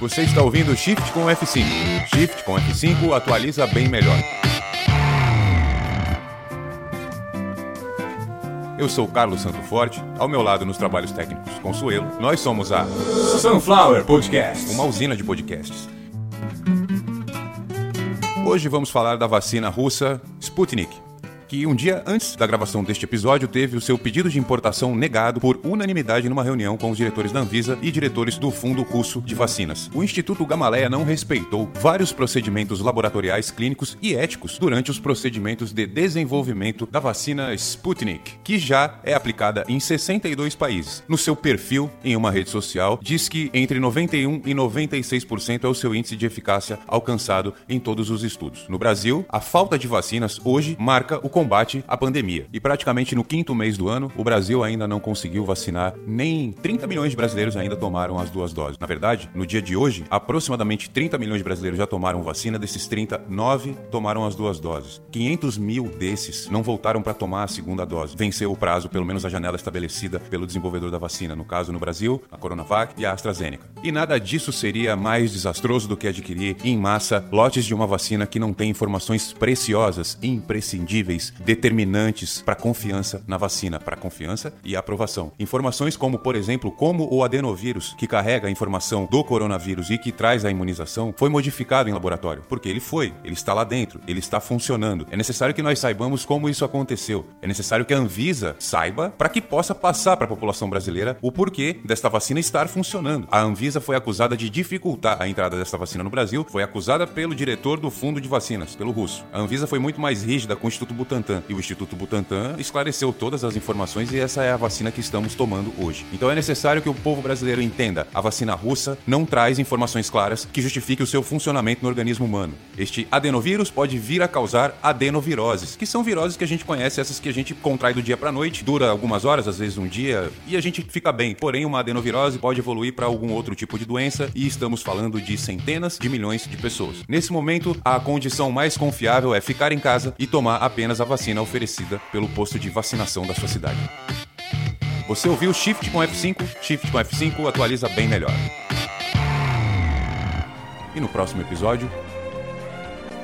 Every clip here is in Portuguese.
Você está ouvindo Shift com F5. Shift com F5 atualiza bem melhor. Eu sou Carlos Santo Forte, ao meu lado nos trabalhos técnicos Consuelo. Nós somos a Sunflower Podcast, uma usina de podcasts. Hoje vamos falar da vacina russa Sputnik que um dia antes da gravação deste episódio teve o seu pedido de importação negado por unanimidade numa reunião com os diretores da Anvisa e diretores do Fundo Russo de Vacinas. O Instituto Gamaleya não respeitou vários procedimentos laboratoriais, clínicos e éticos durante os procedimentos de desenvolvimento da vacina Sputnik, que já é aplicada em 62 países. No seu perfil em uma rede social, diz que entre 91 e 96% é o seu índice de eficácia alcançado em todos os estudos. No Brasil, a falta de vacinas hoje marca o combate à pandemia. E praticamente no quinto mês do ano, o Brasil ainda não conseguiu vacinar, nem 30 milhões de brasileiros ainda tomaram as duas doses. Na verdade, no dia de hoje, aproximadamente 30 milhões de brasileiros já tomaram vacina, desses 30, 9 tomaram as duas doses. 500 mil desses não voltaram para tomar a segunda dose. Venceu o prazo, pelo menos a janela estabelecida pelo desenvolvedor da vacina, no caso no Brasil, a Coronavac e a AstraZeneca. E nada disso seria mais desastroso do que adquirir em massa lotes de uma vacina que não tem informações preciosas, imprescindíveis determinantes para confiança na vacina, para confiança e aprovação. Informações como, por exemplo, como o adenovírus, que carrega a informação do coronavírus e que traz a imunização, foi modificado em laboratório, porque ele foi, ele está lá dentro, ele está funcionando. É necessário que nós saibamos como isso aconteceu. É necessário que a Anvisa saiba para que possa passar para a população brasileira o porquê desta vacina estar funcionando. A Anvisa foi acusada de dificultar a entrada desta vacina no Brasil, foi acusada pelo diretor do fundo de vacinas, pelo russo. A Anvisa foi muito mais rígida com o Instituto Butantan Butantan. E o Instituto Butantan esclareceu todas as informações e essa é a vacina que estamos tomando hoje. Então é necessário que o povo brasileiro entenda: a vacina russa não traz informações claras que justifiquem o seu funcionamento no organismo humano. Este adenovírus pode vir a causar adenoviroses, que são viroses que a gente conhece, essas que a gente contrai do dia para noite, dura algumas horas, às vezes um dia, e a gente fica bem. Porém, uma adenovirose pode evoluir para algum outro tipo de doença e estamos falando de centenas de milhões de pessoas. Nesse momento, a condição mais confiável é ficar em casa e tomar apenas a vacina oferecida pelo posto de vacinação da sua cidade. Você ouviu Shift com F5? Shift com F5 atualiza bem melhor. E no próximo episódio,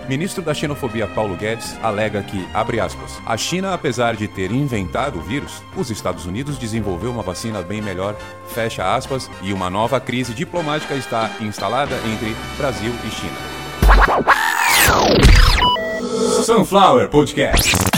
Ministro da Xenofobia Paulo Guedes alega que, abre aspas, a China, apesar de ter inventado o vírus, os Estados Unidos desenvolveu uma vacina bem melhor, fecha aspas, e uma nova crise diplomática está instalada entre Brasil e China. Sunflower Podcast.